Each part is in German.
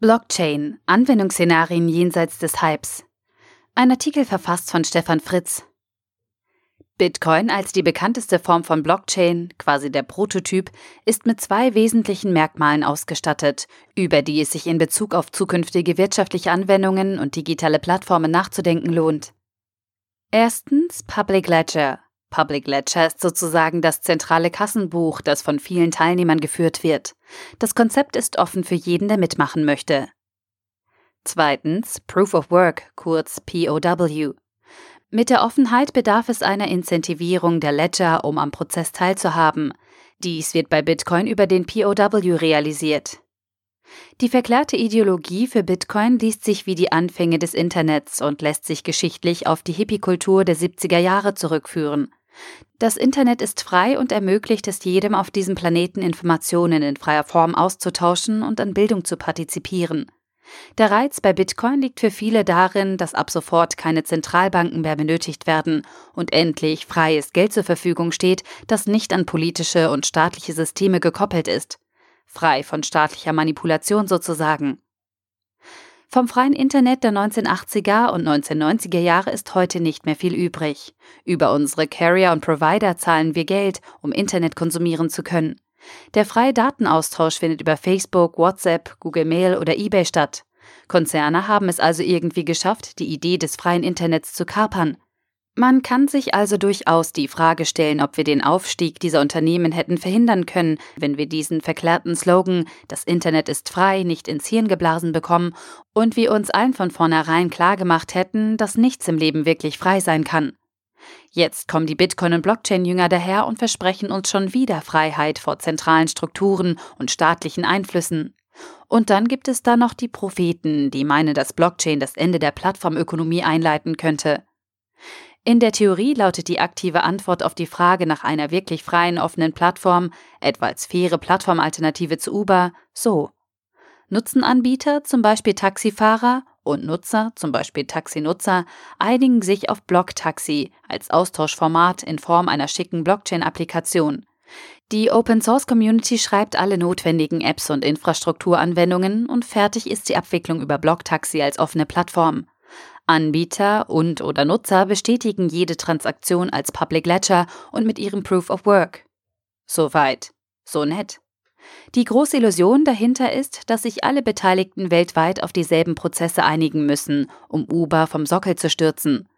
Blockchain, Anwendungsszenarien jenseits des Hypes. Ein Artikel verfasst von Stefan Fritz. Bitcoin als die bekannteste Form von Blockchain, quasi der Prototyp, ist mit zwei wesentlichen Merkmalen ausgestattet, über die es sich in Bezug auf zukünftige wirtschaftliche Anwendungen und digitale Plattformen nachzudenken lohnt. Erstens Public Ledger. Public Ledger ist sozusagen das zentrale Kassenbuch, das von vielen Teilnehmern geführt wird. Das Konzept ist offen für jeden, der mitmachen möchte. Zweitens Proof of Work, kurz POW. Mit der Offenheit bedarf es einer Incentivierung der Ledger, um am Prozess teilzuhaben. Dies wird bei Bitcoin über den POW realisiert. Die verklärte Ideologie für Bitcoin liest sich wie die Anfänge des Internets und lässt sich geschichtlich auf die Hippie-Kultur der 70er Jahre zurückführen. Das Internet ist frei und ermöglicht es jedem auf diesem Planeten Informationen in freier Form auszutauschen und an Bildung zu partizipieren. Der Reiz bei Bitcoin liegt für viele darin, dass ab sofort keine Zentralbanken mehr benötigt werden und endlich freies Geld zur Verfügung steht, das nicht an politische und staatliche Systeme gekoppelt ist. Frei von staatlicher Manipulation sozusagen. Vom freien Internet der 1980er und 1990er Jahre ist heute nicht mehr viel übrig. Über unsere Carrier und Provider zahlen wir Geld, um Internet konsumieren zu können. Der freie Datenaustausch findet über Facebook, WhatsApp, Google Mail oder eBay statt. Konzerne haben es also irgendwie geschafft, die Idee des freien Internets zu kapern. Man kann sich also durchaus die Frage stellen, ob wir den Aufstieg dieser Unternehmen hätten verhindern können, wenn wir diesen verklärten Slogan Das Internet ist frei nicht ins Hirn geblasen bekommen und wir uns allen von vornherein klargemacht hätten, dass nichts im Leben wirklich frei sein kann. Jetzt kommen die Bitcoin- und Blockchain-Jünger daher und versprechen uns schon wieder Freiheit vor zentralen Strukturen und staatlichen Einflüssen. Und dann gibt es da noch die Propheten, die meinen, dass Blockchain das Ende der Plattformökonomie einleiten könnte. In der Theorie lautet die aktive Antwort auf die Frage nach einer wirklich freien offenen Plattform, etwa als faire Plattformalternative zu Uber, so. Nutzenanbieter, zum Beispiel Taxifahrer, und Nutzer, zum Beispiel Taxinutzer, einigen sich auf Blocktaxi als Austauschformat in Form einer schicken Blockchain-Applikation. Die Open Source Community schreibt alle notwendigen Apps und Infrastrukturanwendungen und fertig ist die Abwicklung über Blocktaxi als offene Plattform. Anbieter und oder Nutzer bestätigen jede Transaktion als Public Ledger und mit ihrem Proof of Work. Soweit, so nett. Die große Illusion dahinter ist, dass sich alle Beteiligten weltweit auf dieselben Prozesse einigen müssen, um Uber vom Sockel zu stürzen.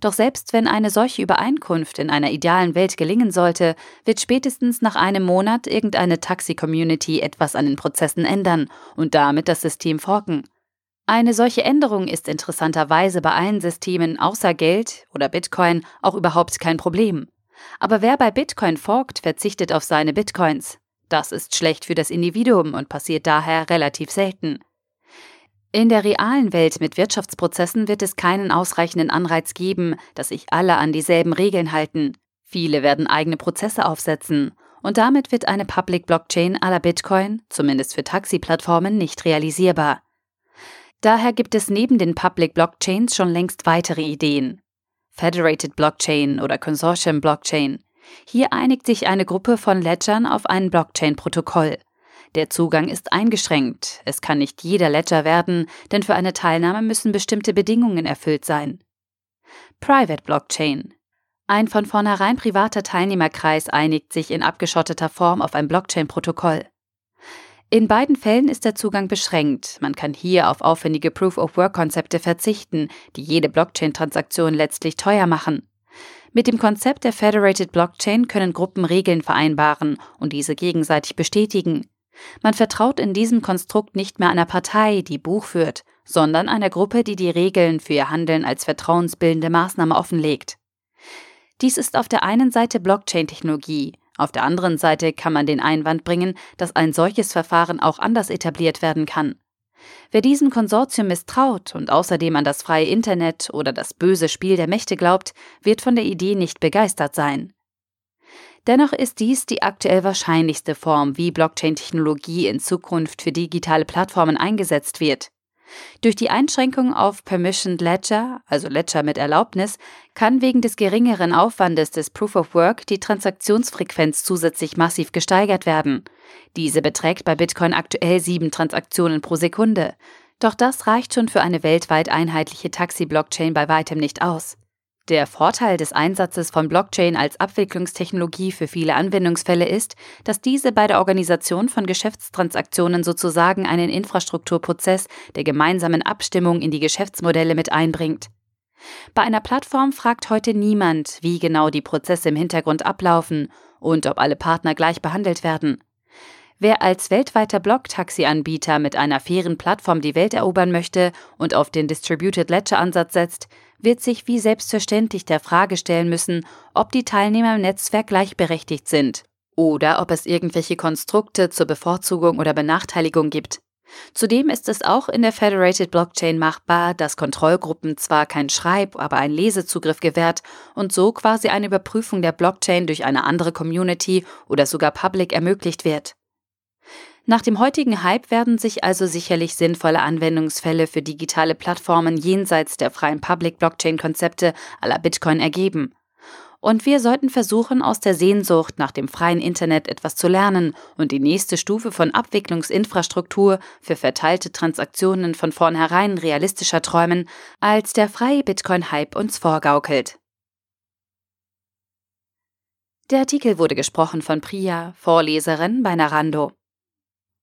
Doch selbst wenn eine solche Übereinkunft in einer idealen Welt gelingen sollte, wird spätestens nach einem Monat irgendeine Taxi-Community etwas an den Prozessen ändern und damit das System forken. Eine solche Änderung ist interessanterweise bei allen Systemen außer Geld oder Bitcoin auch überhaupt kein Problem. Aber wer bei Bitcoin forkt, verzichtet auf seine Bitcoins. Das ist schlecht für das Individuum und passiert daher relativ selten. In der realen Welt mit Wirtschaftsprozessen wird es keinen ausreichenden Anreiz geben, dass sich alle an dieselben Regeln halten. Viele werden eigene Prozesse aufsetzen und damit wird eine Public Blockchain la Bitcoin, zumindest für Taxi-Plattformen, nicht realisierbar. Daher gibt es neben den Public Blockchains schon längst weitere Ideen. Federated Blockchain oder Consortium Blockchain. Hier einigt sich eine Gruppe von Ledgern auf ein Blockchain-Protokoll. Der Zugang ist eingeschränkt. Es kann nicht jeder Ledger werden, denn für eine Teilnahme müssen bestimmte Bedingungen erfüllt sein. Private Blockchain. Ein von vornherein privater Teilnehmerkreis einigt sich in abgeschotteter Form auf ein Blockchain-Protokoll. In beiden Fällen ist der Zugang beschränkt. Man kann hier auf aufwendige Proof-of-Work-Konzepte verzichten, die jede Blockchain-Transaktion letztlich teuer machen. Mit dem Konzept der Federated Blockchain können Gruppen Regeln vereinbaren und diese gegenseitig bestätigen. Man vertraut in diesem Konstrukt nicht mehr einer Partei, die Buch führt, sondern einer Gruppe, die die Regeln für ihr Handeln als vertrauensbildende Maßnahme offenlegt. Dies ist auf der einen Seite Blockchain-Technologie, auf der anderen Seite kann man den Einwand bringen, dass ein solches Verfahren auch anders etabliert werden kann. Wer diesem Konsortium misstraut und außerdem an das freie Internet oder das böse Spiel der Mächte glaubt, wird von der Idee nicht begeistert sein. Dennoch ist dies die aktuell wahrscheinlichste Form, wie Blockchain-Technologie in Zukunft für digitale Plattformen eingesetzt wird. Durch die Einschränkung auf Permissioned Ledger, also Ledger mit Erlaubnis, kann wegen des geringeren Aufwandes des Proof of Work die Transaktionsfrequenz zusätzlich massiv gesteigert werden. Diese beträgt bei Bitcoin aktuell sieben Transaktionen pro Sekunde. Doch das reicht schon für eine weltweit einheitliche Taxi-Blockchain bei weitem nicht aus. Der Vorteil des Einsatzes von Blockchain als Abwicklungstechnologie für viele Anwendungsfälle ist, dass diese bei der Organisation von Geschäftstransaktionen sozusagen einen Infrastrukturprozess der gemeinsamen Abstimmung in die Geschäftsmodelle mit einbringt. Bei einer Plattform fragt heute niemand, wie genau die Prozesse im Hintergrund ablaufen und ob alle Partner gleich behandelt werden. Wer als weltweiter Blocktaxi-Anbieter mit einer fairen Plattform die Welt erobern möchte und auf den Distributed Ledger-Ansatz setzt, wird sich wie selbstverständlich der Frage stellen müssen, ob die Teilnehmer im Netzwerk gleichberechtigt sind oder ob es irgendwelche Konstrukte zur Bevorzugung oder Benachteiligung gibt. Zudem ist es auch in der Federated Blockchain machbar, dass Kontrollgruppen zwar kein Schreib-, aber einen Lesezugriff gewährt und so quasi eine Überprüfung der Blockchain durch eine andere Community oder sogar Public ermöglicht wird. Nach dem heutigen Hype werden sich also sicherlich sinnvolle Anwendungsfälle für digitale Plattformen jenseits der freien Public-Blockchain-Konzepte aller Bitcoin ergeben. Und wir sollten versuchen, aus der Sehnsucht nach dem freien Internet etwas zu lernen und die nächste Stufe von Abwicklungsinfrastruktur für verteilte Transaktionen von vornherein realistischer träumen, als der freie Bitcoin-Hype uns vorgaukelt. Der Artikel wurde gesprochen von Priya, Vorleserin bei Narando.